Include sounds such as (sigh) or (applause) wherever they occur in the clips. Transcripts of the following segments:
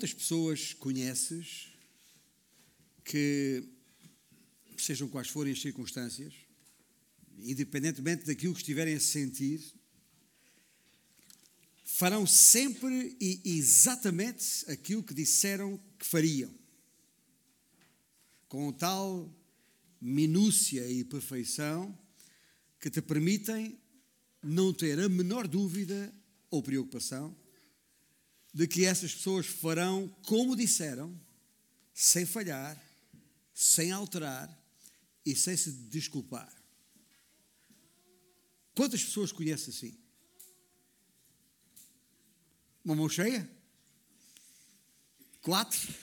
Quantas pessoas conheces que, sejam quais forem as circunstâncias, independentemente daquilo que estiverem a sentir, farão sempre e exatamente aquilo que disseram que fariam, com tal minúcia e perfeição que te permitem não ter a menor dúvida ou preocupação de que essas pessoas farão como disseram, sem falhar, sem alterar e sem se desculpar. Quantas pessoas conhece assim? Uma mão cheia? Quatro?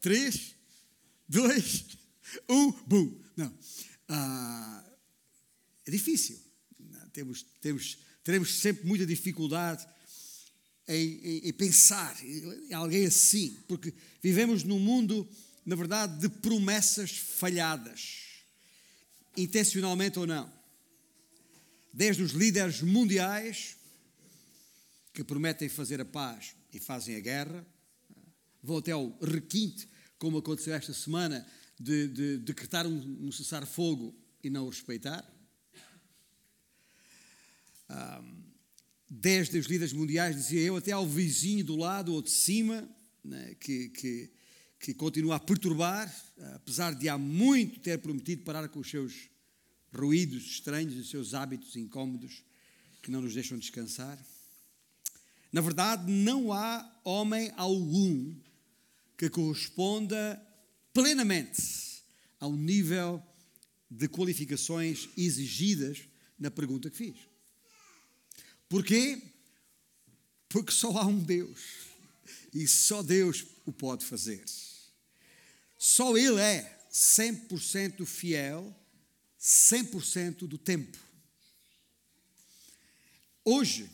Três? Dois? Um? Bum! Não. Ah, é difícil. Temos, temos, teremos sempre muita dificuldade em, em pensar em alguém assim, porque vivemos num mundo, na verdade, de promessas falhadas, intencionalmente ou não. Desde os líderes mundiais, que prometem fazer a paz e fazem a guerra, vão até ao requinte, como aconteceu esta semana, de, de decretar um, um cessar-fogo e não o respeitar. Ah, 10 dos líderes mundiais dizia eu até ao vizinho do lado ou de cima, né, que, que, que continua a perturbar, apesar de há muito ter prometido parar com os seus ruídos estranhos, os seus hábitos incômodos que não nos deixam descansar. Na verdade, não há homem algum que corresponda plenamente ao nível de qualificações exigidas na pergunta que fiz. Porquê? Porque só há um Deus e só Deus o pode fazer. Só Ele é 100% fiel, 100% do tempo. Hoje,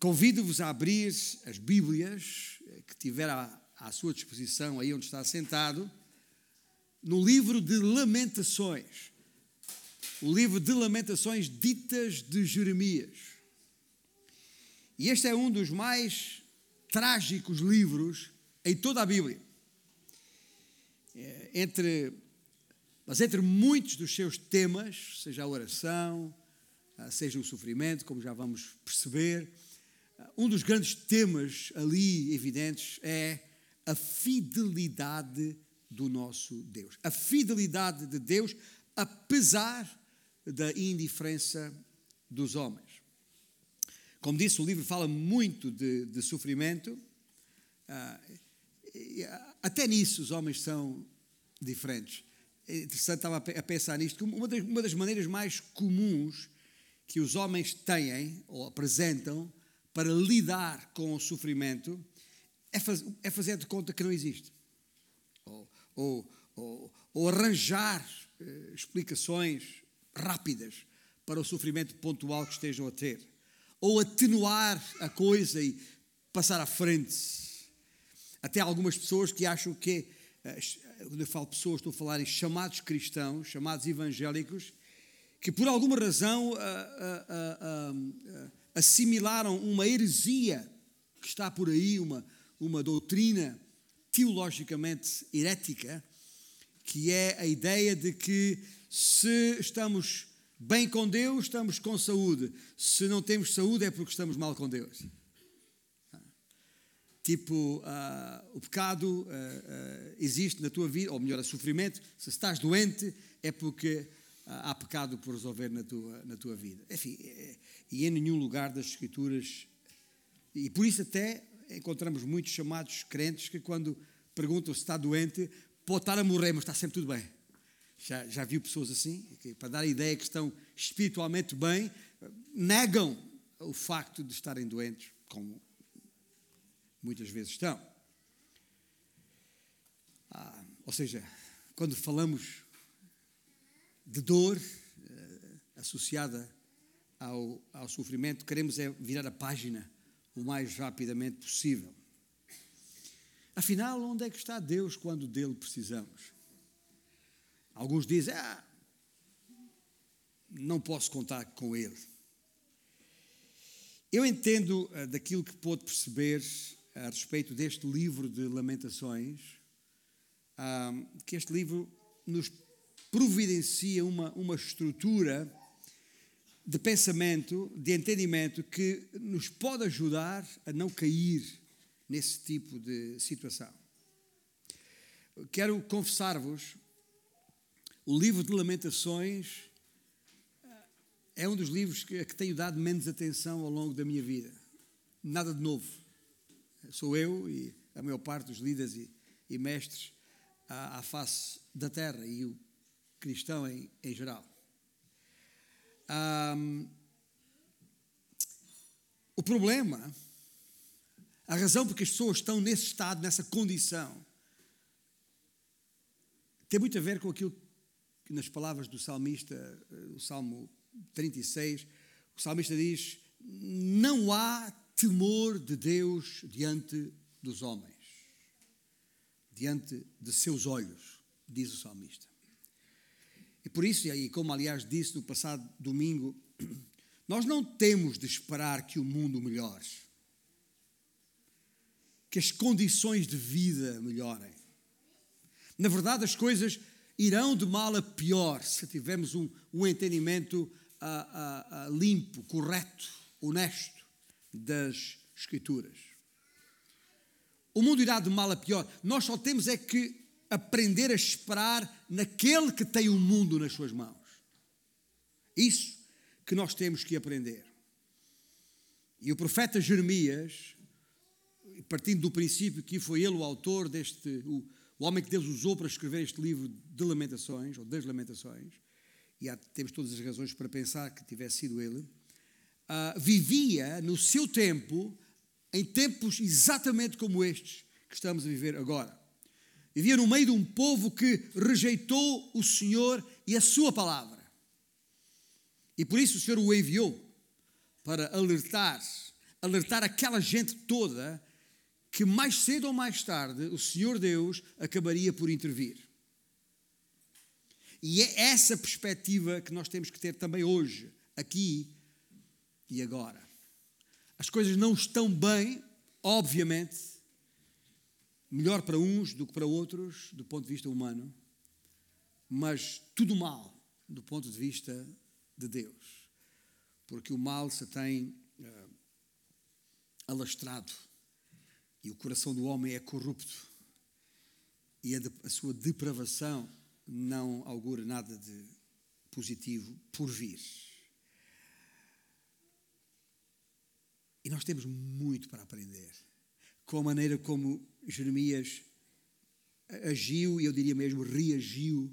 Convido-vos a abrir as Bíblias que tiver à, à sua disposição, aí onde está sentado, no livro de Lamentações. O livro de Lamentações ditas de Jeremias. E este é um dos mais trágicos livros em toda a Bíblia. É, entre, mas entre muitos dos seus temas, seja a oração, seja o sofrimento, como já vamos perceber, um dos grandes temas ali evidentes é a fidelidade do nosso Deus. A fidelidade de Deus, apesar da indiferença dos homens. Como disse, o livro fala muito de, de sofrimento. Ah, até nisso os homens são diferentes. É interessante, estava a pensar nisto, uma das, uma das maneiras mais comuns que os homens têm ou apresentam para lidar com o sofrimento é, faz, é fazer de conta que não existe. Ou, ou, ou, ou arranjar eh, explicações rápidas para o sofrimento pontual que estejam a ter. Ou atenuar a coisa e passar à frente. Até algumas pessoas que acham que, eh, quando eu falo pessoas, estou a falar em chamados cristãos, chamados evangélicos, que por alguma razão assimilaram uma heresia que está por aí, uma, uma doutrina teologicamente herética, que é a ideia de que se estamos bem com Deus, estamos com saúde. Se não temos saúde, é porque estamos mal com Deus. Tipo, uh, o pecado uh, uh, existe na tua vida, ou melhor, o sofrimento. Se estás doente, é porque há pecado por resolver na tua, na tua vida. Enfim, é, e em nenhum lugar das Escrituras. E por isso, até encontramos muitos chamados crentes que, quando perguntam se está doente, pode estar a morrer, mas está sempre tudo bem. Já, já viu pessoas assim? Que, para dar a ideia que estão espiritualmente bem, negam o facto de estarem doentes, como muitas vezes estão. Ah, ou seja, quando falamos de dor eh, associada ao, ao sofrimento, queremos é virar a página o mais rapidamente possível. Afinal, onde é que está Deus quando dele precisamos? Alguns dizem, ah, não posso contar com ele. Eu entendo uh, daquilo que pôde perceber a respeito deste livro de Lamentações, ah, que este livro nos providencia uma, uma estrutura de pensamento, de entendimento que nos pode ajudar a não cair nesse tipo de situação. Quero confessar-vos, o livro de Lamentações é um dos livros que, que tenho dado menos atenção ao longo da minha vida. Nada de novo. Sou eu e a maior parte dos líderes e, e mestres à, à, face da terra e o cristão em, em geral. Um, o problema, a razão porque as pessoas estão nesse estado, nessa condição, tem muito a ver com aquilo que nas palavras do salmista, eh, o Salmo 36, o salmista diz: Não há temor de Deus diante dos homens, diante de seus olhos, diz o salmista. E por isso, e como aliás disse no passado domingo, (clears throat) nós não temos de esperar que o mundo melhore, que as condições de vida melhorem. Na verdade, as coisas irão de mal a pior se tivermos um, um entendimento a, a, limpo, correto, honesto das Escrituras. O mundo irá de mal a pior. Nós só temos é que aprender a esperar naquele que tem o mundo nas suas mãos. Isso que nós temos que aprender. E o profeta Jeremias, partindo do princípio que foi ele o autor deste, o, o homem que Deus usou para escrever este livro de Lamentações, ou das Lamentações, e há, temos todas as razões para pensar que tivesse sido ele, uh, vivia no seu tempo, em tempos exatamente como estes que estamos a viver agora. Vivia no meio de um povo que rejeitou o Senhor e a sua palavra. E por isso o Senhor o enviou para alertar, alertar aquela gente toda que mais cedo ou mais tarde o Senhor Deus acabaria por intervir. E é essa perspectiva que nós temos que ter também hoje, aqui e agora. As coisas não estão bem, obviamente, melhor para uns do que para outros, do ponto de vista humano, mas tudo mal do ponto de vista de Deus, porque o mal se tem uh, alastrado e o coração do homem é corrupto e a, de, a sua depravação não augura nada de positivo por vir. E nós temos muito para aprender com a maneira como Jeremias agiu e eu diria mesmo reagiu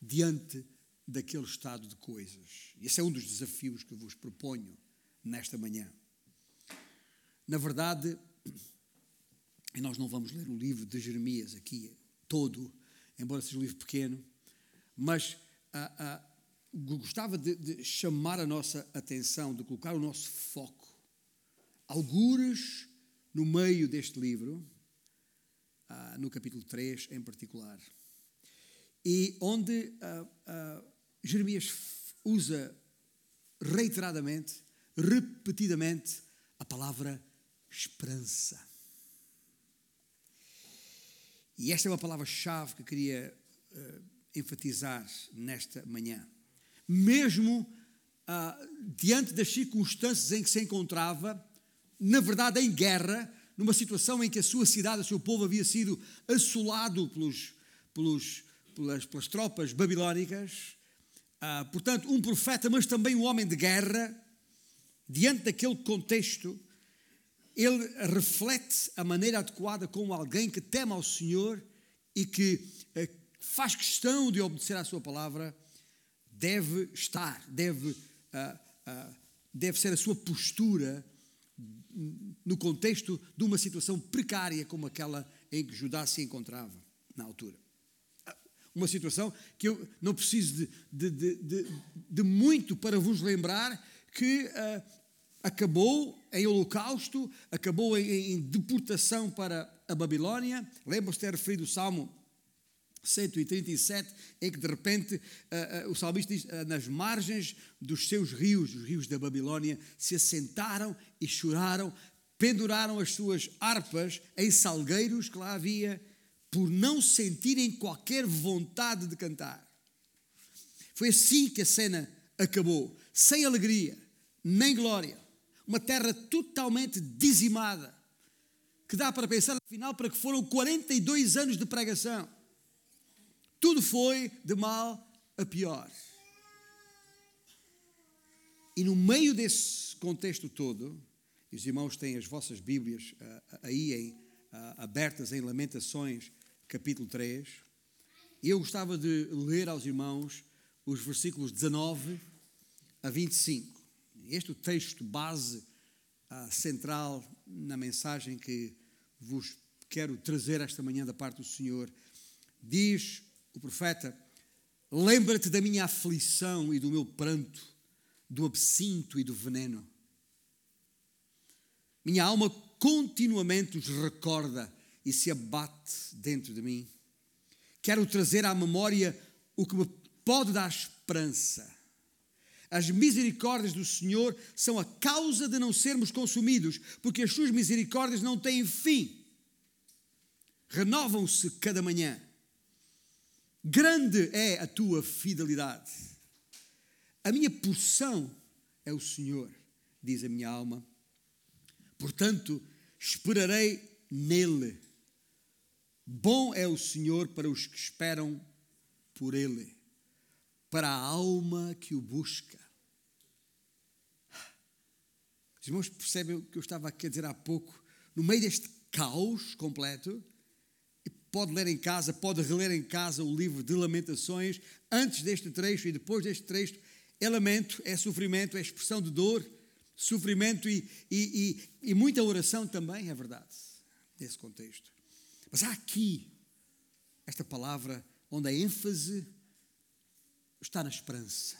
diante daquele estado de coisas. Esse é um dos desafios que vos proponho nesta manhã. Na verdade, e nós não vamos ler o livro de Jeremias aqui todo, embora seja um livro pequeno, mas ah, ah, gostava de, de, chamar a nossa atenção, de colocar o nosso foco, algures no meio deste livro, ah, no capítulo 3 em particular, e onde ah, ah, Jeremias usa reiteradamente, repetidamente, a palavra esperança. E esta é uma palavra-chave que queria uh, enfatizar nesta manhã. Mesmo uh, diante das circunstâncias em que se encontrava, na verdade em guerra, numa situação em que a sua cidade, o seu povo havia sido assolado pelos, pelos, pelas, pelas tropas babilónicas. Uh, portanto, um profeta, mas também um homem de guerra, diante daquele contexto, ele reflete a maneira adequada como alguém que teme ao Senhor e que eh, faz questão de obedecer à sua palavra, deve estar, deve, uh, uh, deve ser a sua postura no contexto de uma situação precária como aquela em que Judá se encontrava na altura. Uma situação que eu não preciso de, de, de, de muito para vos lembrar que uh, acabou em holocausto, acabou em, em deportação para a Babilónia. Lembram-se de ter referido o Salmo 137, em que de repente uh, uh, o salmista diz: uh, nas margens dos seus rios, os rios da Babilónia, se assentaram e choraram penduraram as suas harpas em salgueiros que lá havia, por não sentirem qualquer vontade de cantar. Foi assim que a cena acabou, sem alegria, nem glória. Uma terra totalmente dizimada, que dá para pensar, afinal, para que foram 42 anos de pregação. Tudo foi de mal a pior. E no meio desse contexto todo, e os irmãos têm as vossas Bíblias uh, aí em, uh, abertas em Lamentações, capítulo 3, eu gostava de ler aos irmãos os versículos 19 a 25. Este o texto base uh, central na mensagem que vos quero trazer esta manhã da parte do Senhor. Diz o profeta: Lembra-te da minha aflição e do meu pranto do absinto e do veneno. Minha alma continuamente os recorda e se abate dentro de mim. Quero trazer à memória o que me pode dar esperança. As misericórdias do Senhor são a causa de não sermos consumidos, porque as suas misericórdias não têm fim. Renovam-se cada manhã. Grande é a tua fidelidade. A minha porção é o Senhor, diz a minha alma. Portanto, esperarei nele. Bom é o Senhor para os que esperam por ele, para a alma que o busca. Os irmãos percebem o que eu estava aqui a dizer há pouco? No meio deste caos completo, pode ler em casa, pode reler em casa o livro de Lamentações, antes deste trecho e depois deste trecho, é lamento, é sofrimento, é expressão de dor, sofrimento e, e, e, e muita oração também, é verdade, nesse contexto. Mas há aqui esta palavra onde a ênfase está na esperança.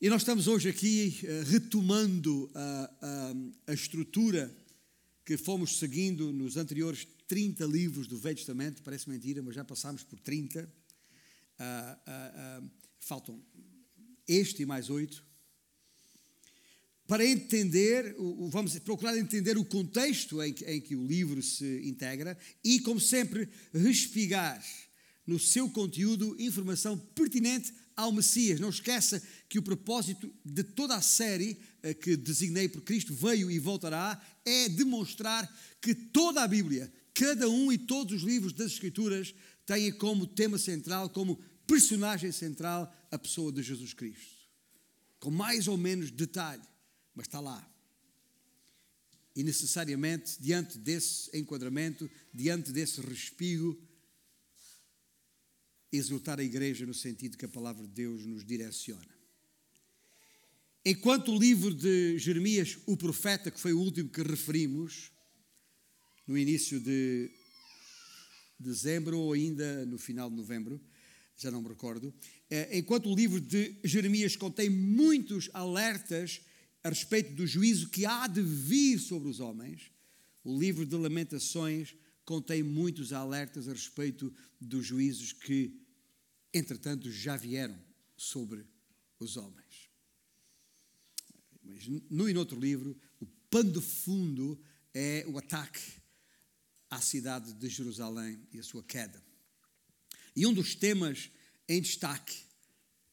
E nós estamos hoje aqui uh, retomando a, a, a, estrutura que fomos seguindo nos anteriores 30 livros do Velho Testamento. Parece mentira, mas já passámos por 30. Uh, uh, faltam este e mais oito, para entender, vamos procurar entender o contexto em que, em que o livro se integra e, como sempre, respigar no seu conteúdo informação pertinente ao Messias. Não esqueça que o propósito de toda a série eh, que designei por Cristo veio e voltará é demonstrar que toda a Bíblia, cada um e todos os livros das Escrituras têm como tema central, como personagem central a pessoa de Jesus Cristo. Com mais ou menos detalhe, mas está lá. E necessariamente, diante desse enquadramento, diante desse respigo, exortar a igreja no sentido que a palavra de Deus nos direciona. Enquanto o livro de Jeremias, o profeta, que foi o último que referimos, no início de dezembro ou ainda no final de novembro, já não me recordo, eh, enquanto o livro de Jeremias contém muitos alertas a respeito do juízo que há de vir sobre os homens, o livro de Lamentações contém muitos alertas a respeito dos juízos que, entretanto, já vieram sobre os homens. Mas no e noutro livro, o pano de fundo é o ataque à cidade de Jerusalém e a sua queda. E um dos temas em destaque,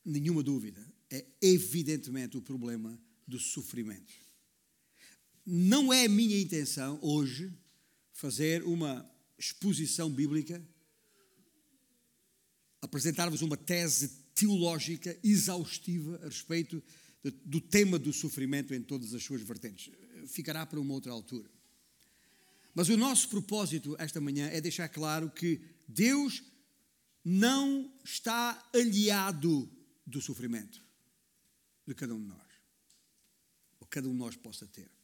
nenhuma dúvida, é evidentemente o problema do sofrimento. Não é a minha intenção hoje fazer uma exposição bíblica, apresentar-vos uma tese teológica exaustiva a respeito do tema do sofrimento em todas as suas vertentes. Ficará para uma outra altura. Mas o nosso propósito esta manhã é deixar claro que Deus não está aliado do sofrimento de cada um de nós, ou cada um de nós possa ter.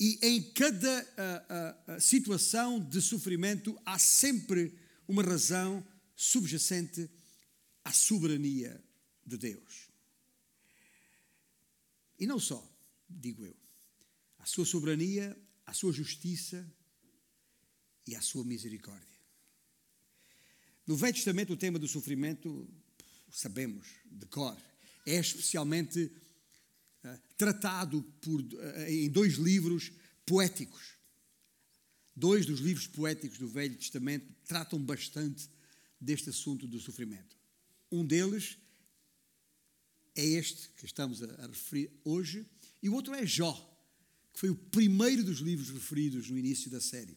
E em cada uh, uh, situação de sofrimento há sempre uma razão subjacente à soberania de Deus. E não só, digo eu, a sua soberania, a sua justiça e a sua misericórdia. No Velho Testamento, o tema do sofrimento, sabemos, de cor, é especialmente tratado por, em dois livros poéticos. Dois dos livros poéticos do Velho Testamento tratam bastante deste assunto do sofrimento. Um deles é este que estamos a, referir hoje, e o outro é Jó, que foi o primeiro dos livros referidos no início da série.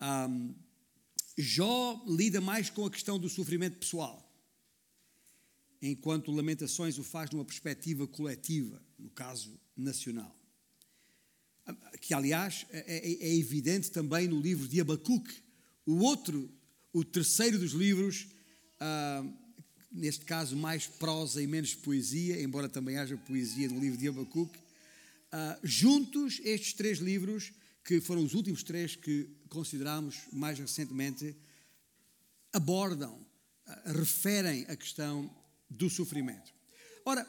Um, Jó lida mais com a questão do sofrimento pessoal, enquanto Lamentações o faz numa perspectiva coletiva, no caso nacional. Que, aliás, é, é, é evidente também no livro de Abacuque, o outro, o terceiro dos livros, uh, neste caso mais prosa e menos poesia, embora também haja poesia no livro de Abacuque. Uh, juntos, estes três livros, que foram os últimos três que consideramos mais recentemente, abordam, referem a questão do sofrimento. Ora,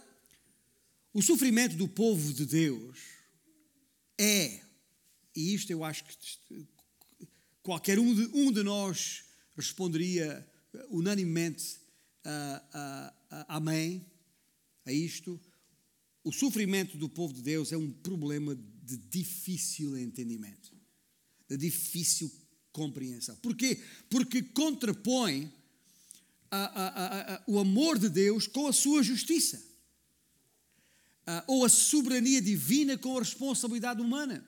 o sofrimento do povo de Deus é, e isto eu acho que qualquer um de, um de nós responderia unanimemente uh, uh, uh, amém a isto. O sofrimento do povo de Deus é um problema de difícil entendimento, de difícil compreensão. Porquê? Porque contrapõe a, a, o amor de Deus com a sua justiça, ou a soberania divina com a responsabilidade humana.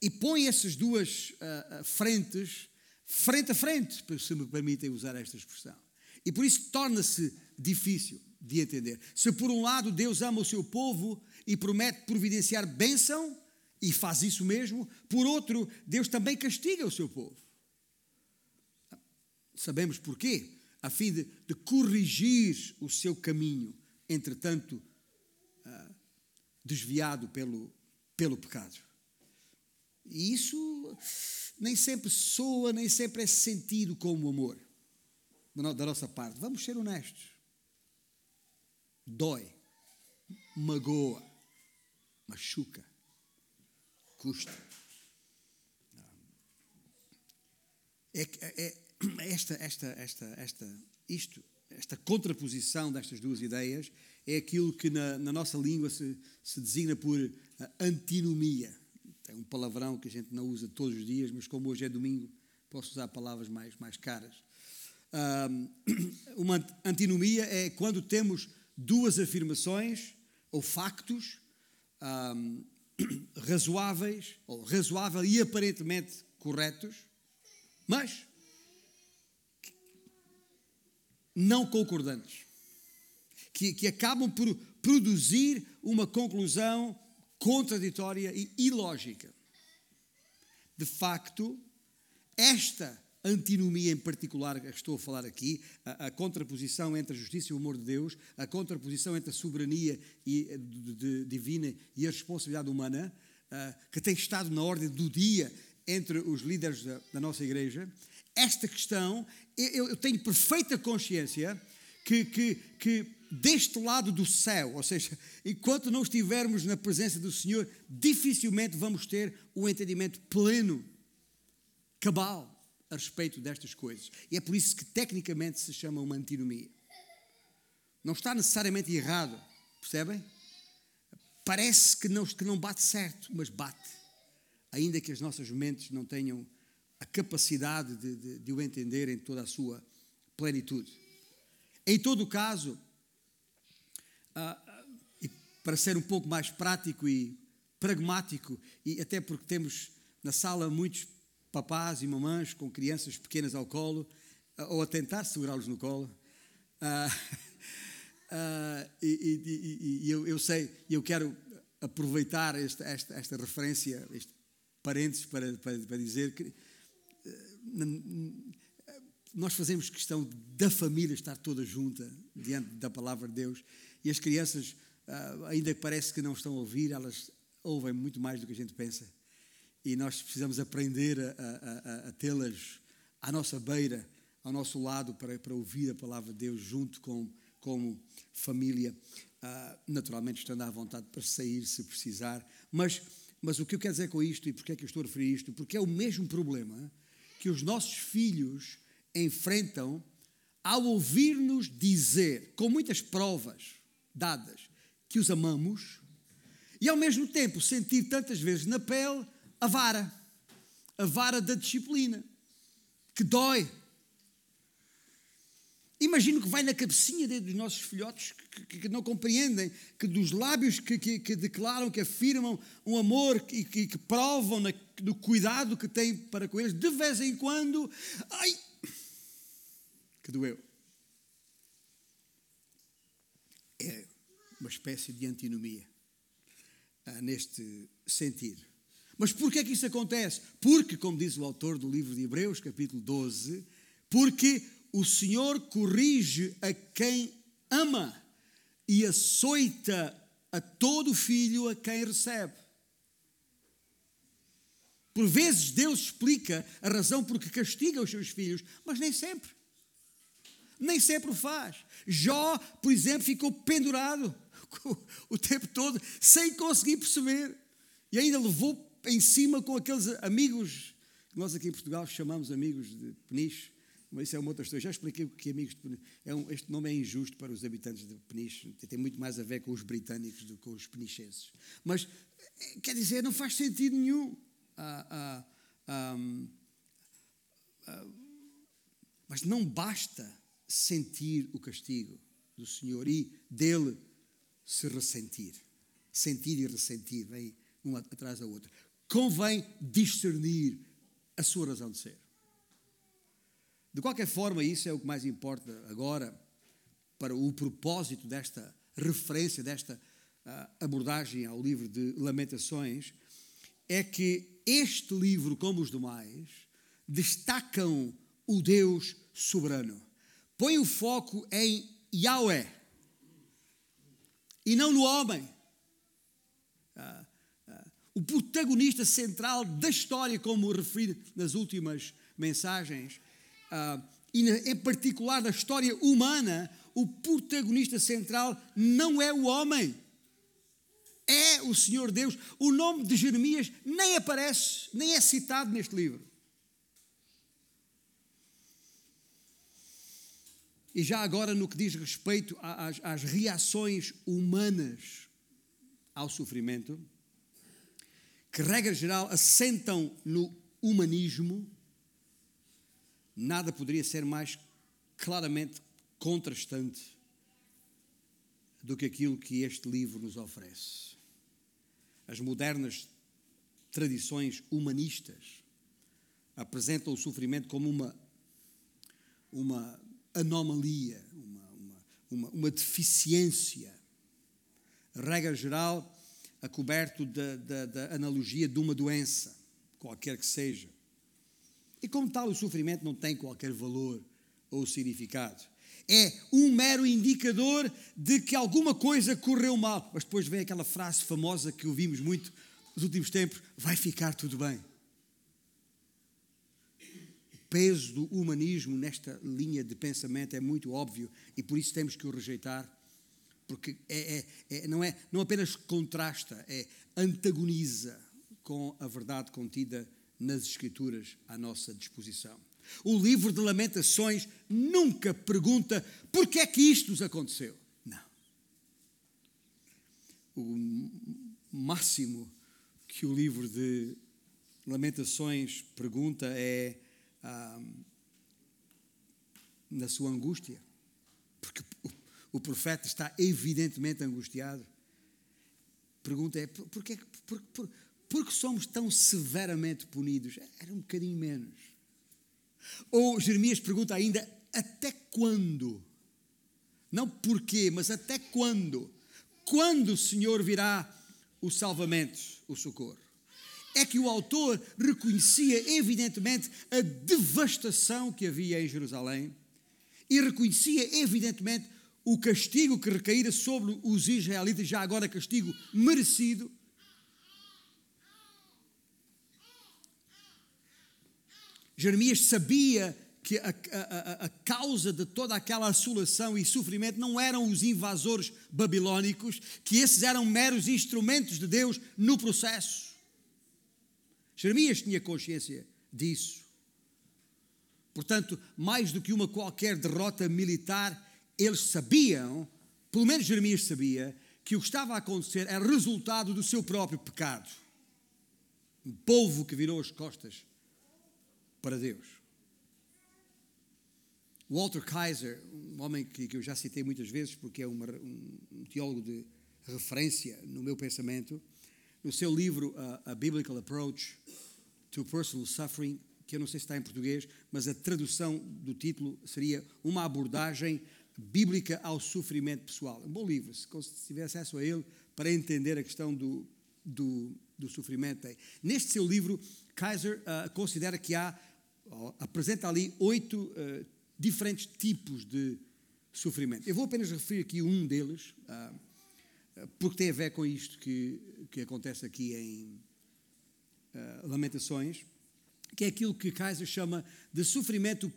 E põe essas duas frentes frente a frente, se me permitem usar esta expressão. E por isso torna-se difícil de entender. Se por um lado Deus ama o seu povo e promete providenciar bênção, e faz isso mesmo, por outro, Deus também castiga o seu povo. Sabemos porquê? A fim de, de corrigir o seu caminho, entretanto, uh, desviado pelo, pelo pecado. E isso nem sempre soa, nem sempre é sentido como amor da nossa parte. Vamos ser honestos. Dói, magoa, machuca, custa. É, é, é (clears throat) esta, esta, esta, esta, isto, esta contraposição destas duas ideias é aquilo que na, na nossa língua se, se designa por antinomia é um palavrão que a gente não usa todos os dias, mas como hoje é domingo, posso usar palavras mais, mais caras. (clears throat) uma antinomia é quando temos duas afirmações ou factos um, (clears throat) razoáveis, ou razoável e aparentemente corretos, mas não concordantes, que, que acabam por produzir uma conclusão contraditória e ilógica. De facto, esta antinomia em particular que estou a falar aqui, a, a, contraposição entre a justiça e o amor de Deus, a contraposição entre a soberania e, de, de, divina e a responsabilidade humana, uh, que tem estado na ordem do dia entre os líderes da, da nossa igreja, esta questão, eu, eu tenho perfeita consciência que, que, que deste lado do céu, ou seja, enquanto não estivermos na presença do Senhor, dificilmente vamos ter um entendimento pleno, cabal, a respeito destas coisas. E é por isso que tecnicamente se chama uma antinomia. Não está necessariamente errado, percebem? Parece que não, que não bate certo, mas bate. Ainda que as nossas mentes não tenham a capacidade de, de, de o entender em toda a sua plenitude. Em todo o caso, ah, e para ser um pouco mais prático e pragmático, e até porque temos na sala muitos papás e mamães com crianças pequenas ao colo, ah, ou a tentar segurá-los no colo. Ah, (laughs) ah, e, e, e, e eu, eu, sei, eu quero aproveitar esta, esta, esta referência, este parênteses, para, para, para dizer que nós fazemos questão da família estar toda junta diante da palavra de Deus e as crianças, ah, ainda que parece que não estão a ouvir, elas ouvem muito mais do que a gente pensa. E nós precisamos aprender a, a, a, a tê-las à nossa beira, ao nosso lado, para, para ouvir a palavra de Deus junto com como família, uh, naturalmente estando à vontade para sair se precisar. Mas, mas o que eu quero dizer com isto e porque é que eu estou a referir isto? Porque é o mesmo problema que os nossos filhos enfrentam ao ouvir-nos dizer, com muitas provas, dadas, que os amamos, e ao mesmo tempo sentir tantas vezes na pele a vara, a vara da disciplina, que dói. Imagino que vai na cabecinha dos nossos filhotes que, que, não compreendem, que dos lábios que, que, que, declaram, que afirmam um amor e que, que provam na, do cuidado que têm para com eles, de vez em quando, ai, que doeu. É uma espécie de antinomia ah, neste sentido. Mas porquê é que isso acontece? Porque, como diz o autor do livro de Hebreus, capítulo 12, porque o Senhor corrige a quem ama e açoita a todo filho a quem recebe. Por vezes Deus explica a razão por que castiga os seus filhos, mas nem sempre. Nem sempre o faz. Jó, por exemplo, ficou pendurado (laughs) o tempo todo sem conseguir perceber. E ainda levou em cima com aqueles amigos, que nós aqui em Portugal chamamos amigos de Peniche. Mas isso é uma outra história. Já expliquei que amigos de Peniche. É um, este nome é injusto para os habitantes de Peniche. Tem muito mais a ver com os britânicos do que com os penichenses. Mas, eh, quer dizer, não faz sentido nenhum. Ah, ah, ah, mas não basta sentir o castigo do Senhor e dele se ressentir. Sentir e ressentir, vem uma atrás da outra. Convém discernir a sua razão de ser. De qualquer forma, isso é o que mais importa agora para o propósito desta referência, desta abordagem ao livro de Lamentações, é que este livro, como os demais, destacam o Deus soberano põe o foco em Yahweh e não no homem. Ah, ah, o protagonista central da história, como referi nas últimas mensagens, ah, e em particular da história humana, o protagonista central não é o homem, é o Senhor Deus. O nome de Jeremias nem aparece, nem é citado neste livro. E já agora, no que diz respeito às, às reações humanas ao sofrimento, que, regra geral, assentam no humanismo, nada poderia ser mais claramente contrastante do que aquilo que este livro nos oferece. As modernas tradições humanistas apresentam o sofrimento como uma, uma anomalia, uma, uma, uma, uma deficiência. Regra geral, a coberto da, da, da analogia de uma doença, qualquer que seja. E como tal, o sofrimento não tem qualquer valor ou significado. É um mero indicador de que alguma coisa correu mal. Mas depois vem aquela frase famosa que ouvimos muito nos últimos tempos: vai ficar tudo bem peso do humanismo nesta linha de pensamento é muito óbvio e por isso temos que o rejeitar, porque é, é, é, não, é, não apenas contrasta, é antagoniza com a verdade contida nas Escrituras à nossa disposição. O livro de Lamentações nunca pergunta por que é que isto nos aconteceu. Não. O máximo que o livro de Lamentações pergunta é ah, na sua angústia, porque o, profeta está evidentemente angustiado. Pergunta é: por, por, por, por, por que somos tão severamente punidos? Era um bocadinho menos. Ou Jeremias pergunta ainda: até quando? Não porquê, mas até quando? Quando o Senhor virá o salvamento, o socorro? é que o autor reconhecia, evidentemente, a devastação que havia em Jerusalém e reconhecia, evidentemente, o castigo que recaíra sobre os israelitas, já agora castigo merecido. Jeremias sabia que a, a, a, causa de toda aquela assolação e sofrimento não eram os invasores babilônicos, que esses eram meros instrumentos de Deus no processo. Jeremias tinha consciência disso. Portanto, mais do que uma qualquer derrota militar, eles sabiam pelo menos Jeremias sabia, que o que estava a acontecer era resultado do seu próprio pecado. Um povo que virou as costas para Deus. Walter Kaiser, um homem que, que eu já citei muitas vezes porque é uma, um, um, teólogo de referência no meu pensamento, no seu livro uh, A Biblical Approach to Personal Suffering, que eu não sei se está em português, mas a tradução do título seria Uma abordagem bíblica ao sofrimento pessoal. Um bom livro, se tiver acesso a ele, para entender a questão do, do, do sofrimento. Neste seu livro, Kaiser uh, considera que há, apresenta ali oito uh, diferentes tipos de sofrimento. Eu vou apenas referir aqui um deles, ah, porque tem a ver com isto que, que acontece aqui em Lamentações, que é aquilo que Kaiser chama de sofrimento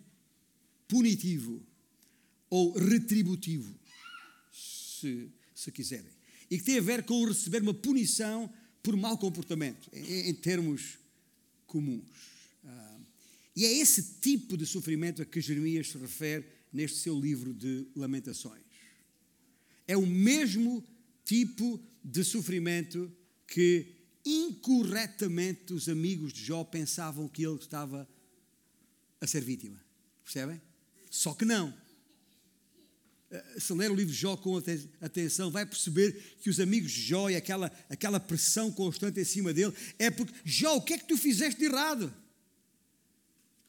punitivo ou retributivo, se, se quiserem, e que tem a ver com receber uma punição por mau comportamento, em, em termos comuns. E é esse tipo de sofrimento a que Jeremias se refere neste seu livro de Lamentações. É o mesmo tipo de sofrimento que incorretamente os amigos de Jó pensavam que ele estava a ser vítima. Percebem? Só que não. Eh, se ler o livro de Jó com atenção, vai perceber que os amigos de Jó e aquela, aquela pressão constante em cima dele é porque, Jó, o que é que tu fizeste de errado?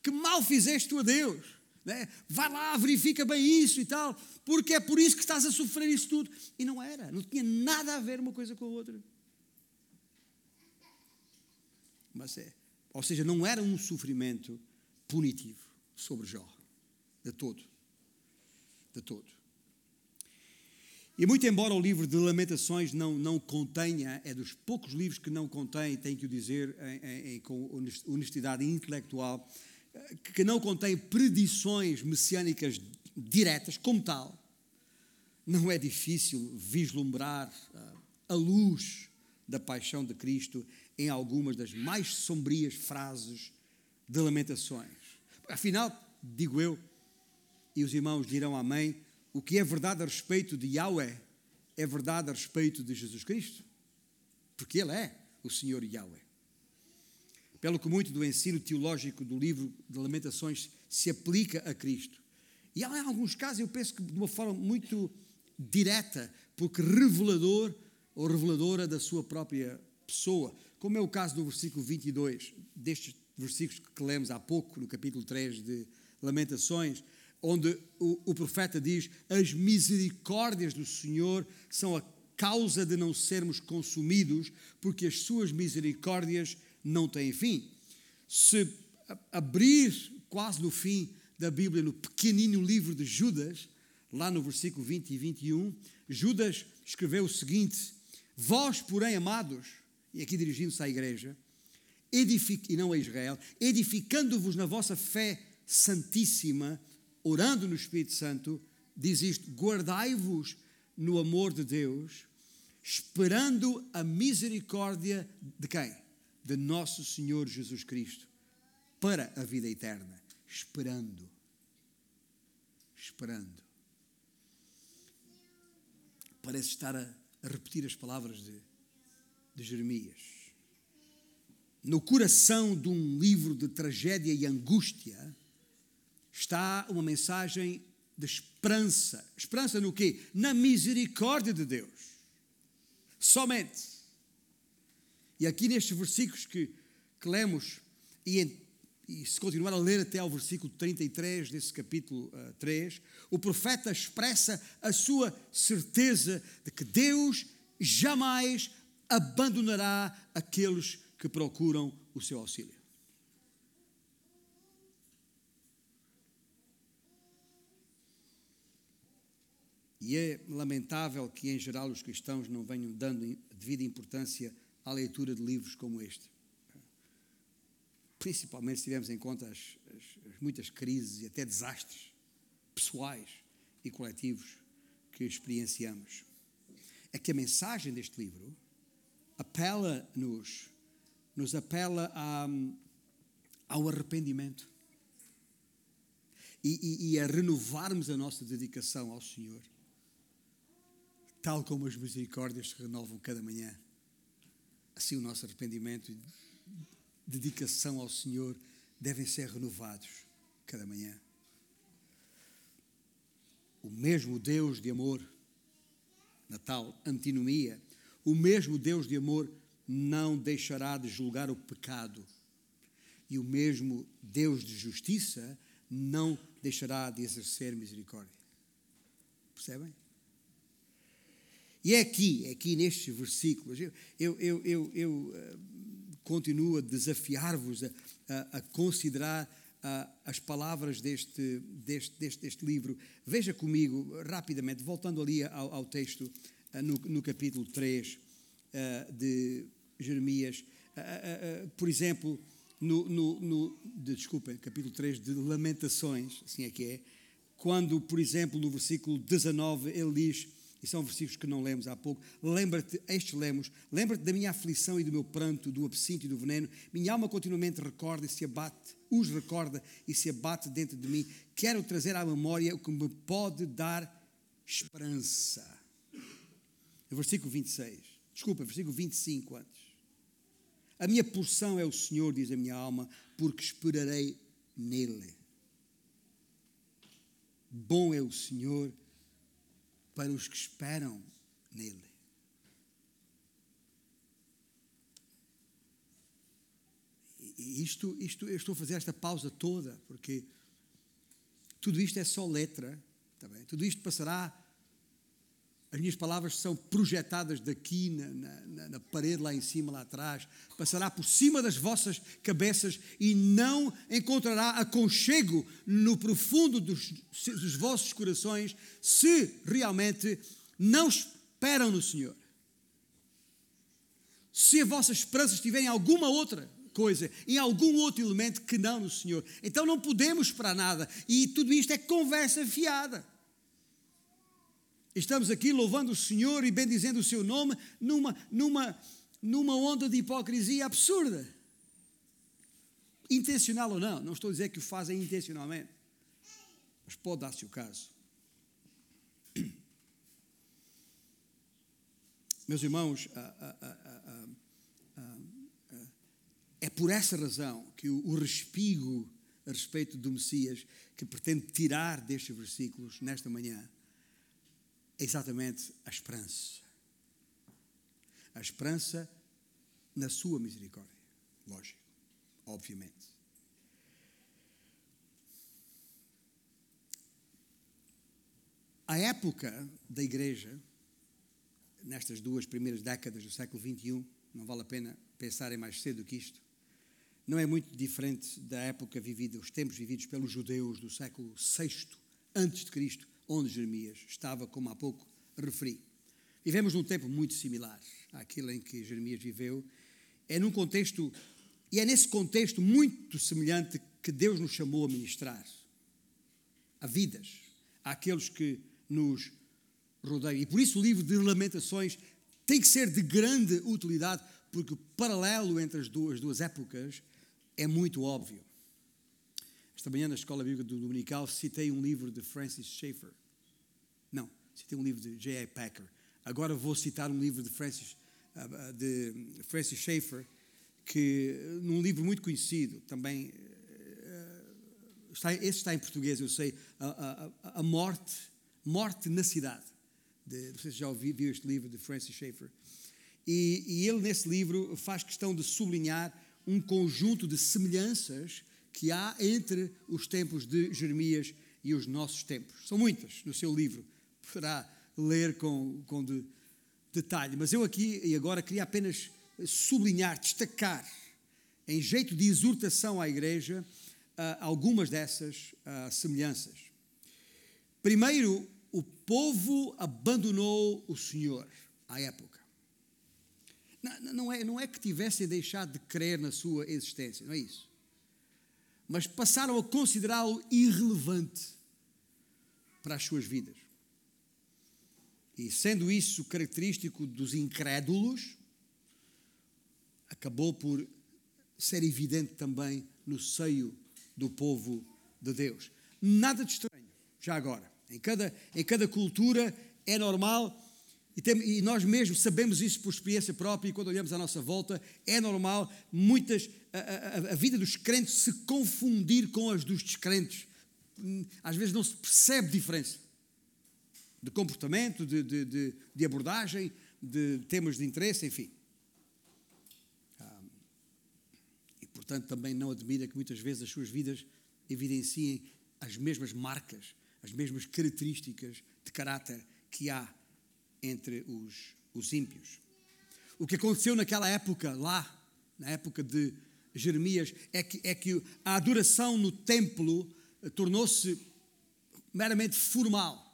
Que mal fizeste tu a Deus? Né? Vai lá, verifica bem isso e tal, porque é por isso que estás a sofrer isso tudo. E não era, não tinha nada a ver uma coisa com a outra. Mas é, ou seja, não era um sofrimento punitivo sobre Jó, de todo. De todo. E muito embora o livro de Lamentações não, não contenha, é dos poucos livros que não contém, tenho que o dizer em, em, com honestidade intelectual, que não contém predições messiânicas diretas, como tal, não é difícil vislumbrar ah, a luz da paixão de Cristo em algumas das mais sombrias frases de Lamentações. Afinal, digo eu, e os irmãos dirão amém, o que é verdade a respeito de Yahweh é verdade a respeito de Jesus Cristo, porque Ele é o Senhor Yahweh. Pelo que muito do ensino teológico do livro de Lamentações se aplica a Cristo. E há em alguns casos, eu penso que de uma forma muito direta, porque revelador ou reveladora da sua própria pessoa, como é o caso do versículo 22, destes versículos que lemos há pouco, no capítulo 3 de Lamentações, onde o, o profeta diz: As misericórdias do Senhor são a causa de não sermos consumidos, porque as suas misericórdias não têm fim. Se abrir quase no fim da Bíblia, no pequenino livro de Judas, lá no versículo 20 e 21, Judas escreveu o seguinte: Vós, porém, amados, e aqui dirigindo-se à igreja, e não a Israel, edificando-vos na vossa fé santíssima, orando no Espírito Santo, diz isto: guardai-vos no amor de Deus, esperando a misericórdia de quem? De nosso Senhor Jesus Cristo, para a vida eterna. Esperando. Esperando. Parece estar a, repetir as palavras de, de Jeremias. No coração de um livro de tragédia e angústia, está uma mensagem de esperança. Esperança no quê? Na misericórdia de Deus. Somente. E aqui nestes versículos que, que lemos, e, e, se continuar a ler até ao versículo 33 desse capítulo uh, 3, o profeta expressa a sua certeza de que Deus jamais abandonará aqueles que procuram o seu auxílio. E é lamentável que, em geral, os cristãos não venham dando devida importância à leitura de livros como este. Principalmente se tivermos em conta as, as, as muitas crises e até desastres pessoais e coletivos que experienciamos. É que a mensagem deste livro apela-nos, nos apela a, ao arrependimento e, e, e a renovarmos a nossa dedicação ao Senhor tal como as misericórdias se renovam cada manhã, assim o nosso arrependimento e dedicação ao Senhor devem ser renovados cada manhã. O mesmo Deus de amor, na tal antinomia, o mesmo Deus de amor não deixará de julgar o pecado. E o mesmo Deus de justiça não deixará de exercer misericórdia. Percebem? E é aqui, é aqui nestes versículos, eu, eu, eu, eu, uh, continuo a desafiar-vos a, a, considerar as palavras deste, deste, deste, deste, livro. Veja comigo, rapidamente, voltando ali ao, ao texto, uh, no, no, capítulo 3 de Jeremias, por exemplo, no, no, no de, desculpem, capítulo 3 de Lamentações, assim é que é, quando, por exemplo, no versículo 19, ele diz e são versículos que não lemos há pouco. Lembra-te, estes lemos, lembra-te da minha aflição e do meu pranto, do absinto e do veneno. Minha alma continuamente recorda e se abate, os recorda e se abate dentro de mim. Quero trazer à memória o que me pode dar esperança. Versículo 26, desculpa, versículo 25 antes. A minha porção é o Senhor, diz a minha alma, porque esperarei nele. Bom é o Senhor para os que esperam nele. E isto, isto, eu estou a fazer esta pausa toda, porque tudo isto é só letra, tá bem? tudo isto passará as minhas palavras são projetadas daqui na, na, na, parede lá em cima, lá atrás. Passará por cima das vossas cabeças e não encontrará aconchego no profundo dos, dos vossos corações se realmente não esperam no Senhor. Se a vossa esperança estiver em alguma outra coisa, em algum outro elemento que não no Senhor. Então não podemos esperar nada. E tudo isto é conversa fiada. Estamos aqui louvando o Senhor e bendizendo o seu nome numa, numa, numa onda de hipocrisia absurda. Intencional ou não, não estou a dizer que o fazem intencionalmente, mas pode dar-se o caso. (clears throat) Meus irmãos, é por essa razão que o respigo a respeito do Messias que pretende tirar destes versículos nesta manhã é exatamente a esperança. A esperança na sua misericórdia. Lógico, obviamente. A época da igreja, nestas duas primeiras décadas do século XXI, não vale a pena pensar em mais cedo que isto, não é muito diferente da época vivida, os tempos vividos pelos judeus do século VI antes de Cristo, onde Jeremias estava, como há pouco referi. Vivemos num tempo muito similar àquele em que Jeremias viveu. É num contexto, e é nesse contexto muito semelhante que Deus nos chamou a ministrar a vidas, àqueles que nos rodeiam. E por isso o livro de Lamentações tem que ser de grande utilidade, porque o paralelo entre as duas, as duas épocas é muito óbvio. Esta manhã, na Escola Bíblica do Dominical, citei um livro de Francis Schaeffer. Não, citei um livro de J.A. Packer. Agora vou citar um livro de Francis, ah, ah, de Francis Schaeffer, que num livro muito conhecido, também ah, está, esse está em português, eu sei, a, a, a morte, morte na cidade. De, não sei se já ouviu viu este livro de Francis Schaeffer. E, e ele nesse livro faz questão de sublinhar um conjunto de semelhanças que há entre os tempos de Jeremias e os nossos tempos. São muitas no seu livro, poderá ler com, com de, detalhe, mas eu aqui e agora queria apenas sublinhar, destacar, em jeito de exortação à igreja, uh, algumas dessas uh, semelhanças. Primeiro, o povo abandonou o Senhor à época. Não, não, é, não é que tivessem deixado de crer na sua existência, não é isso mas passaram a considerá-lo irrelevante para as suas vidas. E sendo isso característico dos incrédulos, acabou por ser evidente também no seio do povo de Deus. Nada de estranho, já agora. Em cada, em cada cultura é normal E, e, nós mesmos sabemos isso por experiência própria, e quando olhamos à nossa volta, é normal muitas a, a, a vida dos crentes se confundir com as dos descrentes. Às vezes não se percebe diferença de comportamento, de, de, de, de abordagem, de temas de interesse, enfim. Ah, e portanto também não admira que muitas vezes as suas vidas evidenciem as mesmas marcas, as mesmas características de caráter que há entre os, os ímpios. O que aconteceu naquela época, lá, na época de Jeremias, é que, é que a adoração no templo eh, tornou-se meramente formal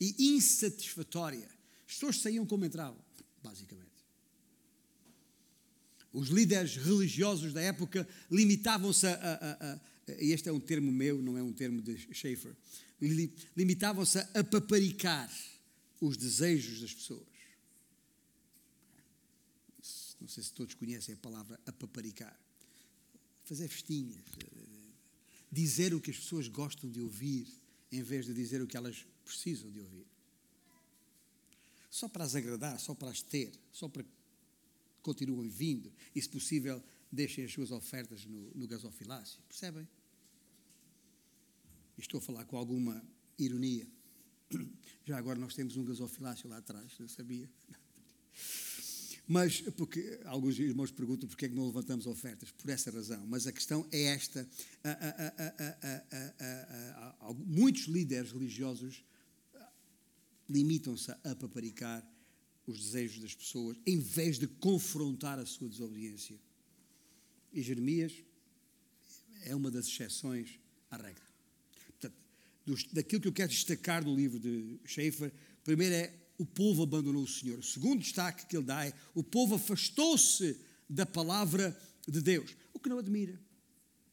e insatisfatória. As pessoas saíam como entravam, basicamente. Os líderes religiosos da época limitavam-se a, a, a, Este é um termo meu, não é um termo de Schaeffer. Limitavam-se a paparicar os desejos das pessoas. Não sei se todos conhecem a palavra apaparicar. Fazer festinhas. Dizer o que as pessoas gostam de ouvir, em vez de dizer o que elas precisam de ouvir. Só para as agradar, só para as ter, só para que continuem vindo e, se possível, deixem as suas ofertas no, no gasofilácio. Percebem? Estou a falar com alguma ironia. Já agora nós temos um gasofilácio lá atrás, não sabia? Mas, porque alguns irmãos perguntam porque é que não levantamos ofertas, por essa razão. Mas a questão é esta: muitos líderes religiosos limitam-se a paparicar os desejos das pessoas, em vez de confrontar a sua desobediência. E Jeremias é uma das exceções à regra dos, daquilo que eu quero destacar do livro de Schaeffer, primeiro é o povo abandonou o Senhor. O segundo destaque que ele dá é o povo afastou-se da palavra de Deus, o que não admira,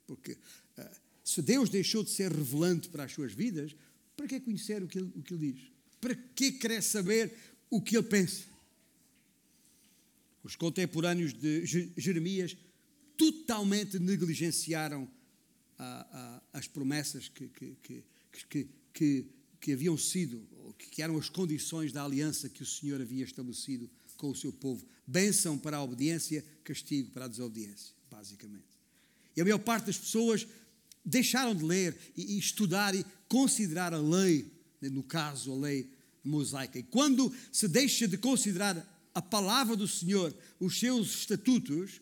porque uh, se Deus deixou de ser revelante para as suas vidas, para que conhecer o que ele, o que ele diz? Para que querer saber o que ele pensa? Os contemporâneos de Jeremias totalmente negligenciaram ah, ah, as promessas que, que, que que, que, que haviam sido, que eram as condições da aliança que o Senhor havia estabelecido com o seu povo. Bênção para a obediência, castigo para a desobediência, basicamente. E a maior parte das pessoas deixaram de ler e, e estudar e considerar a lei, né, no caso, a lei mosaica. E quando se deixa de considerar a palavra do Senhor, os seus estatutos,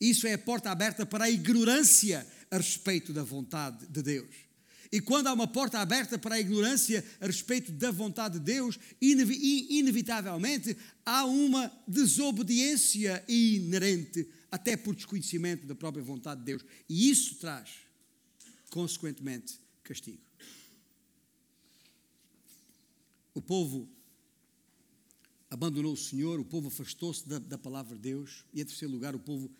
isso é a porta aberta para a ignorância a respeito da vontade de Deus. E quando há uma porta aberta para a ignorância a respeito da vontade de Deus, inevitavelmente há uma desobediência inerente, até por desconhecimento da própria vontade de Deus. E isso traz, consequentemente, castigo. O povo abandonou o Senhor, o povo afastou-se da, da, palavra de Deus, e em terceiro lugar, o povo,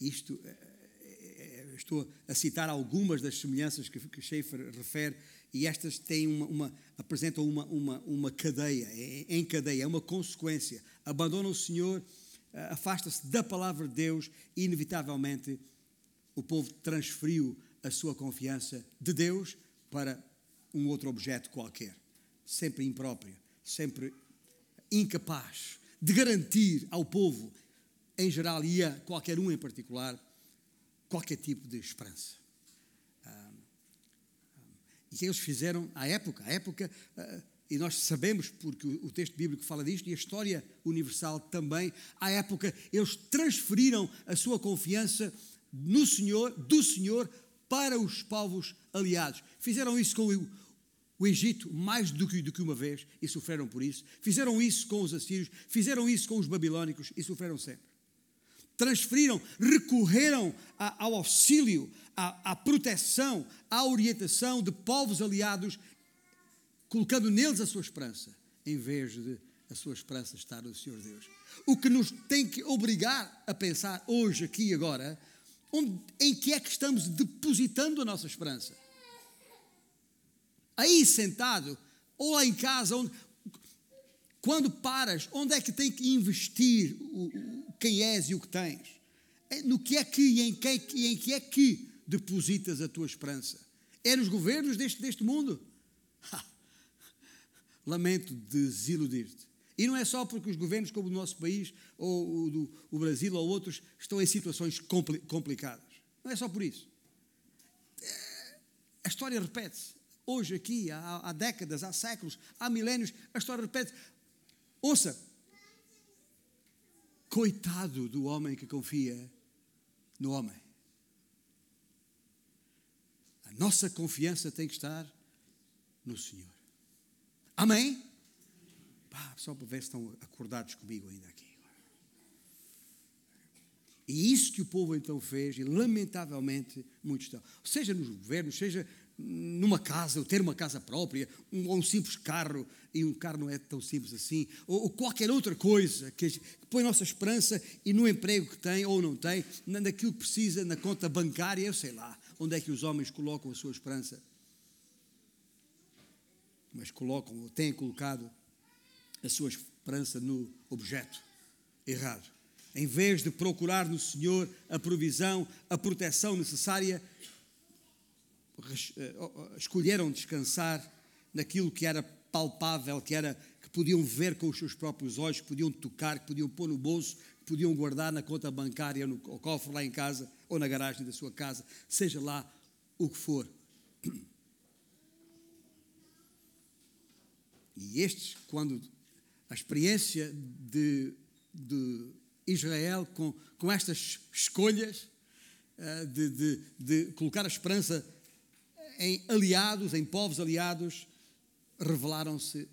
isto eh, estou a citar algumas das semelhanças que, que Schaeffer refere, e estas têm uma, uma apresentam uma, uma, uma cadeia, é, em cadeia, é uma consequência. Abandona o Senhor, afasta-se da palavra de Deus e, inevitavelmente, o povo transferiu a sua confiança de Deus para um outro objeto qualquer, sempre impróprio, sempre incapaz de garantir ao povo em geral e a qualquer um em particular qualquer tipo de esperança. e que eles fizeram à época, à época, uh, e nós sabemos, porque o texto bíblico fala disto, e a história universal também, à época, eles transferiram a sua confiança no Senhor, do Senhor, para os povos aliados. Fizeram isso com o, o Egito mais do que, do que uma vez e sofreram por isso. Fizeram isso com os assírios, fizeram isso com os babilónicos e sofreram sempre transferiram, recorreram ao auxílio, à, à proteção, à orientação de povos aliados, colocando neles a sua esperança, em vez de a sua esperança estar no Senhor Deus. O que nos tem que obrigar a pensar hoje, aqui e agora, onde, em que é que estamos depositando a nossa esperança? Aí sentado, ou lá em casa, onde, quando paras, onde é que tem que investir o, quem és e o que tens? É no que é que e em que, e em que é que depositas a tua esperança? É nos governos deste, deste mundo? lamento desiludir-te. E não é só porque os governos, como o nosso país, ou o, do, o Brasil, ou outros, estão em situações compli complicadas. Não é só por isso. É, a história repete-se. Hoje, aqui, há, há décadas, há séculos, há milénios, a história repete. -se. Ouça, coitado do homem que confia no homem. A nossa confiança tem que estar no Senhor. Amém? Pá, só para ver se estão acordados comigo ainda aqui. E isso que o povo então fez, e lamentavelmente muitos estão. Seja nos governos, seja numa casa, ou ter uma casa própria, um, ou um simples carro, e um carro não é tão simples assim, ou, ou qualquer outra coisa que, que, põe nossa esperança e no emprego que tem ou não tem, naquilo que precisa, na conta bancária, eu sei lá, onde é que os homens colocam a sua esperança. Mas colocam, ou têm colocado a sua esperança no objeto errado. Em vez de procurar no Senhor a provisão, a proteção necessária, escolheram descansar naquilo que era palpável, que era que podiam ver com os seus próprios olhos, que podiam tocar, que podiam pôr no bolso, que podiam guardar na conta bancária, no cofre lá em casa ou na garagem da sua casa, seja lá o que for. E estes, quando a experiência de, de Israel com, com estas escolhas, eh, de, de, de colocar a esperança em aliados, em povos aliados, revelaram-se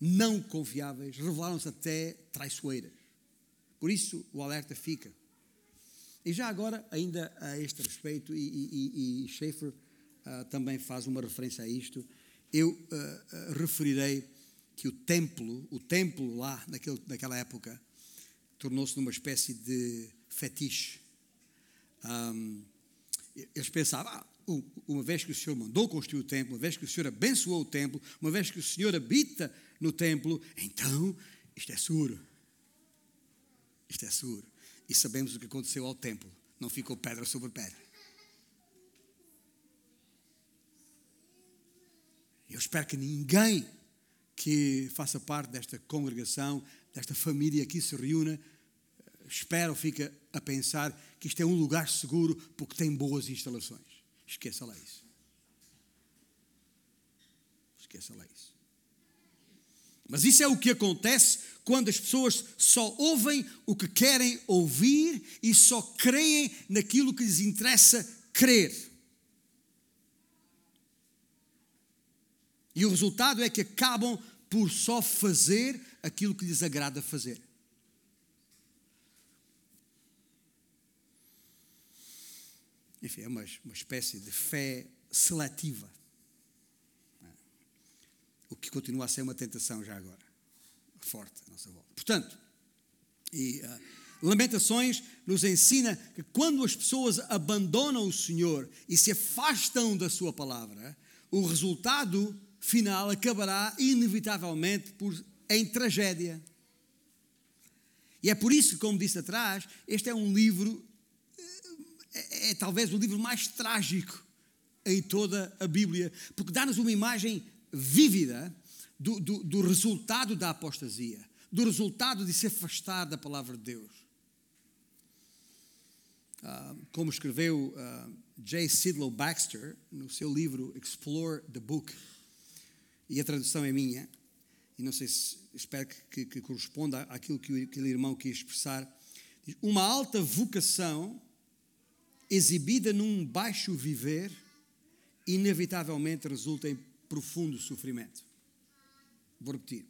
não confiáveis, revelaram-se até traiçoeiras. Por isso o alerta fica. E já agora, ainda a este respeito, e, e, e Schaeffer uh, também faz uma referência a isto, eu uh, uh, referirei que o templo, o templo lá naquele, naquela época, tornou-se numa espécie de fetiche. Um, eles pensavam, ah, uma vez que o Senhor mandou construir o templo, uma vez que o Senhor abençoou o templo, uma vez que o Senhor habita no templo, então isto é seguro. Isto é seguro. E sabemos o que aconteceu ao templo. Não ficou pedra sobre pedra. Eu espero que ninguém que faça parte desta congregação, desta família que se reúna, espera ou fica a pensar que isto é um lugar seguro porque tem boas instalações. Esqueça lá isso. Esqueça lá isso. Mas isso é o que acontece quando as pessoas só ouvem o que querem ouvir e só creem naquilo que lhes interessa crer. E o resultado é que acabam por só fazer aquilo que lhes agrada fazer. Enfim, é uma, uma espécie de fé seletiva. O que continua a ser uma tentação já agora. Forte à nossa volta. Portanto, e, uh, Lamentações nos ensina que quando as pessoas abandonam o Senhor e se afastam da Sua palavra, o resultado final acabará inevitavelmente por, em tragédia. E é por isso que, como disse atrás, este é um livro é, é talvez o livro mais trágico em toda a Bíblia, porque dá-nos uma imagem vívida do, do, do, resultado da apostasia, do resultado de se afastar da palavra de Deus. Uh, como escreveu uh, J. Sidlow Baxter no seu livro Explore the Book, e a tradução é minha, e não sei se espero que, que, que corresponda àquilo que aquele irmão quis expressar. Uma alta vocação exibida num baixo viver, inevitavelmente resulta em profundo sofrimento. Vou repetir.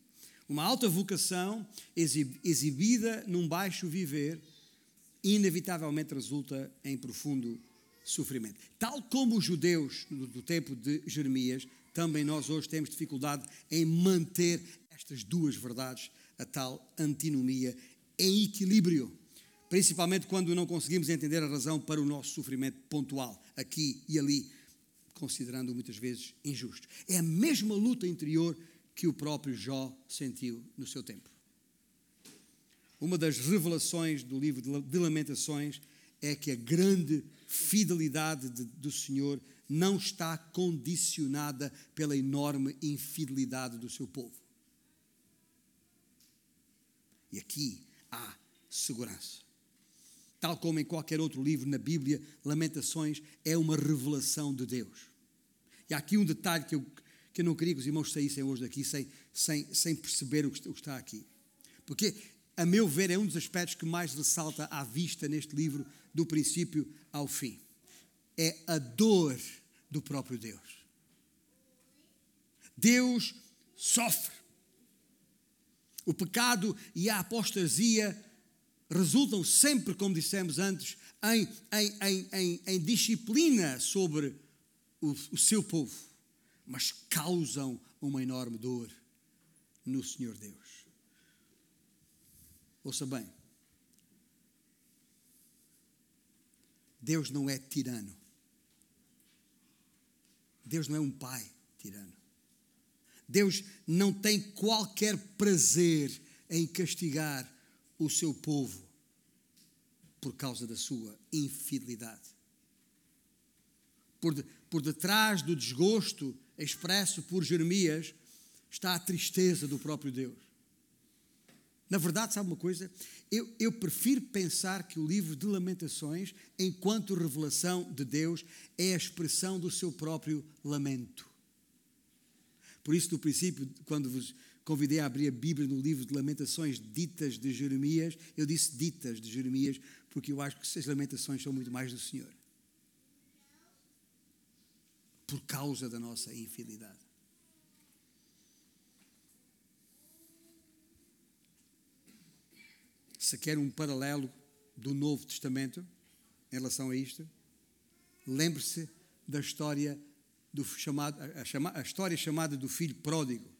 Uma alta vocação exibida num baixo viver, inevitavelmente resulta em profundo sofrimento. Tal como os judeus do tempo de Jeremias, também nós hoje temos dificuldade em manter estas duas verdades, a tal antinomia, em equilíbrio principalmente quando não conseguimos entender a razão para o nosso sofrimento pontual, aqui e ali, considerando muitas vezes injusto. É a mesma luta interior que o próprio Jó sentiu no seu tempo. Uma das revelações do livro de Lamentações é que a grande fidelidade de, do Senhor não está condicionada pela enorme infidelidade do seu povo. E aqui há segurança. Tal como em qualquer outro livro na Bíblia, Lamentações é uma revelação de Deus. E há aqui um detalhe que eu, que eu não queria que os irmãos saíssem hoje daqui sem, sem, sem perceber o que está aqui. Porque, a meu ver, é um dos aspectos que mais ressalta à vista neste livro, do princípio ao fim. É a dor do próprio Deus. Deus sofre. O pecado e a apostasia resultam sempre, como dissemos antes, em, em, em, em disciplina sobre o, o seu povo, mas causam uma enorme dor no Senhor Deus. Ouça bem, Deus não é tirano. Deus não é um pai tirano. Deus não tem qualquer prazer em castigar o seu povo por causa da sua infidelidade. Por, de, por detrás do desgosto expresso por Jeremias está a tristeza do próprio Deus. Na verdade, sabe uma coisa? Eu, eu, prefiro pensar que o livro de Lamentações, enquanto revelação de Deus, é a expressão do seu próprio lamento. Por isso, no princípio, quando vos convidei a abrir a Bíblia no livro de Lamentações ditas de Jeremias, eu disse ditas de Jeremias, porque eu acho que as lamentações são muito mais do Senhor. Por causa da nossa infidelidade. Se quer um paralelo do Novo Testamento em relação a isto, lembre-se da história do chamado, a, chama, a história chamada do filho pródigo,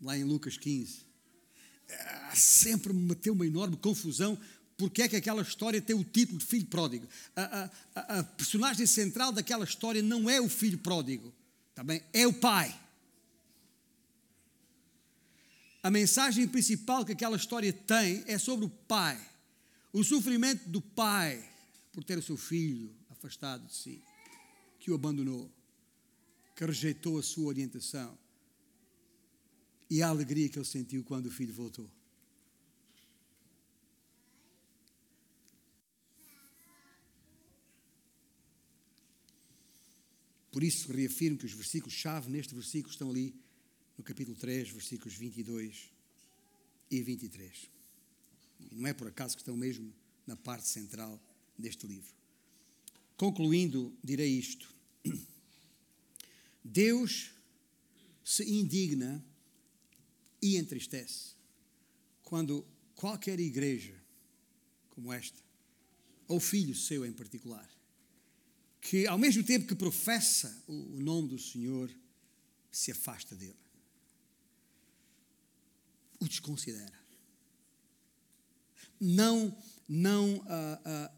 lá em Lucas 15. Ah, sempre me meteu uma enorme confusão porque é que aquela história tem o título de filho pródigo. A, a, a, personagem central daquela história não é o filho pródigo, também é o pai. A mensagem principal que aquela história tem é sobre o pai, o sofrimento do pai por ter o seu filho afastado de si, que o abandonou que rejeitou a sua orientação e a alegria que ele sentiu quando o filho voltou. Por isso reafirmo que os versículos-chave neste versículo estão ali no capítulo 3, versículos 22 e 23. E não é por acaso que estão mesmo na parte central deste livro. Concluindo, direi isto. Deus se indigna e entristece quando qualquer igreja como esta, ou filho seu em particular, que ao mesmo tempo que professa o nome do Senhor, se afasta dele, o desconsidera, não, não uh, uh,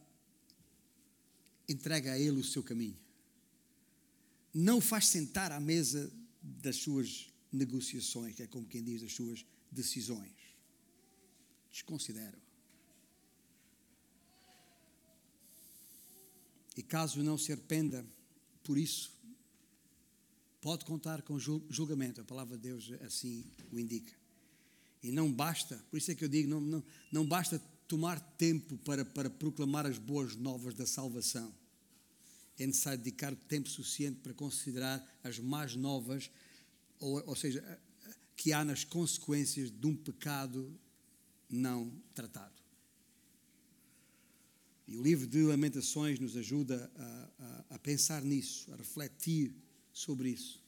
entrega a ele o seu caminho não o faz sentar à mesa das suas negociações, que é como quem diz, das suas decisões. Desconsidera-o. E caso não se arrependa por isso, pode contar com julgamento. A palavra de Deus assim o indica. E não basta, por isso é que eu digo, não, não, não basta tomar tempo para, para proclamar as boas novas da salvação é necessário dedicar tempo suficiente para considerar as más novas, ou, ou seja, que há nas consequências de um pecado não tratado. E o livro de Lamentações nos ajuda a, a, a, pensar nisso, a refletir sobre isso.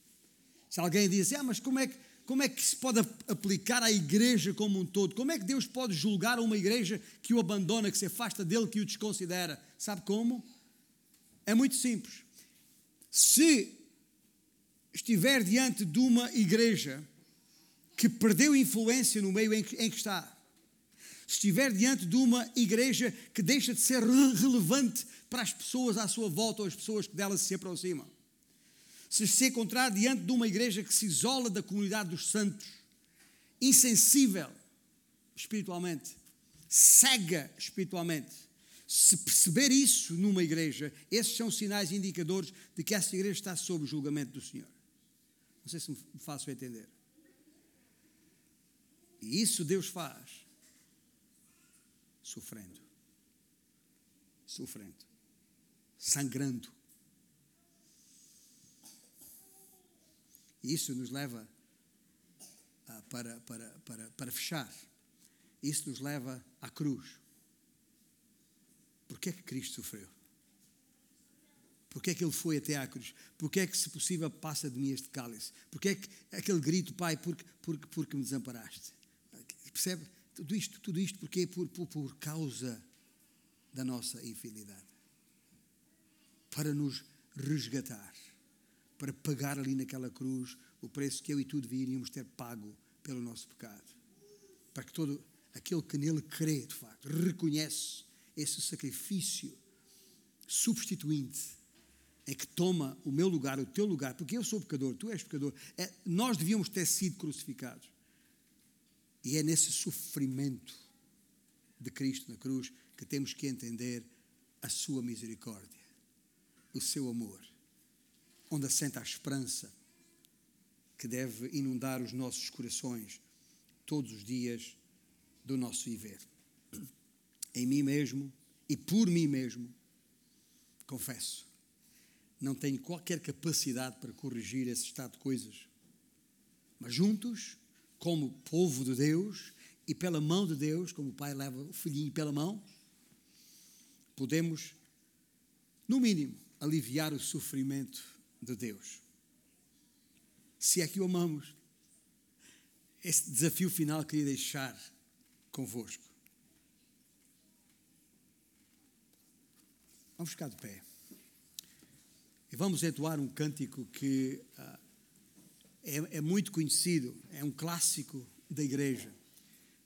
Se alguém diz, ah, mas como é, que, como é que se pode aplicar à igreja como um todo? Como é que Deus pode julgar uma igreja que o abandona, que se afasta dele, que o desconsidera? Sabe como? É muito simples. Se estiver diante de uma igreja que perdeu influência no meio em que, em que está, se estiver diante de uma igreja que deixa de ser relevante para as pessoas à sua volta ou as pessoas que dela se aproximam, se se encontrar diante de uma igreja que se isola da comunidade dos santos, insensível espiritualmente, cega espiritualmente, Se perceber isso numa igreja, esses são sinais indicadores de que essa igreja está sob o julgamento do Senhor. Não sei se me faço entender. E isso Deus faz sofrendo. Sofrendo. Sangrando. Isso nos leva ah, para, para, para, para fechar. Isso nos leva à cruz. Porquê é que Cristo sofreu? Porquê é que ele foi até à cruz? Porquê é que, se possível, passa de mim este cálice? Porquê é que aquele grito, Pai, porque, porque, porque me desamparaste? Percebe? Tudo isto, tudo isto porque por, por, por causa da nossa infidelidade. Para nos resgatar. Para pagar ali naquela cruz o preço que eu e tu deveríamos ter pago pelo nosso pecado. Para que todo aquele que nele crê, de facto, reconhece esse sacrifício substituinte é que toma o meu lugar, o teu lugar, porque eu sou pecador, tu és pecador. É, nós devíamos ter sido crucificados. E é nesse sofrimento de Cristo na cruz que temos que entender a sua misericórdia, o seu amor, onde assenta a esperança que deve inundar os nossos corações todos os dias do nosso viver em mim mesmo e por mim mesmo, confesso, não tenho qualquer capacidade para corrigir esse estado de coisas. Mas juntos, como povo de Deus e pela mão de Deus, como o pai leva o filhinho pela mão, podemos, no mínimo, aliviar o sofrimento de Deus. Se é que o amamos. Esse desafio final queria deixar convosco. Vamos ficar de pé. E vamos entoar um cântico que uh, é, é, muito conhecido, é um clássico da igreja,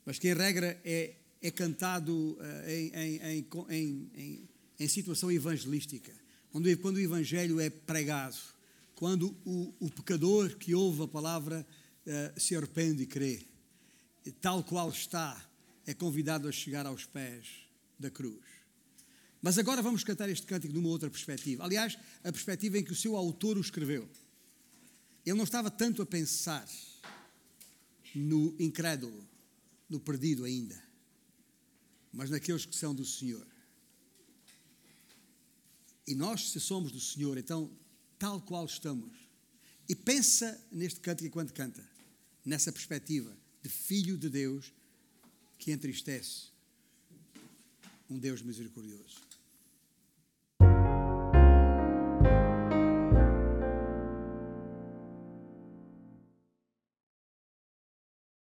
mas que em regra é, é cantado uh, em, em, em, em, situação evangelística, quando o evangelho é pregado, quando o, o pecador que ouve a palavra uh, se arrepende e crê, tal qual está, é convidado a chegar aos pés da cruz. Mas agora vamos cantar este cântico numa outra perspectiva. Aliás, a perspectiva em que o seu autor o escreveu. Ele não estava tanto a pensar no incrédulo, no perdido ainda, mas naqueles que são do Senhor. E nós, se somos do Senhor, então, tal qual estamos, e pensa neste cântico enquanto canta, nessa perspectiva de filho de Deus que entristece um Deus misericordioso.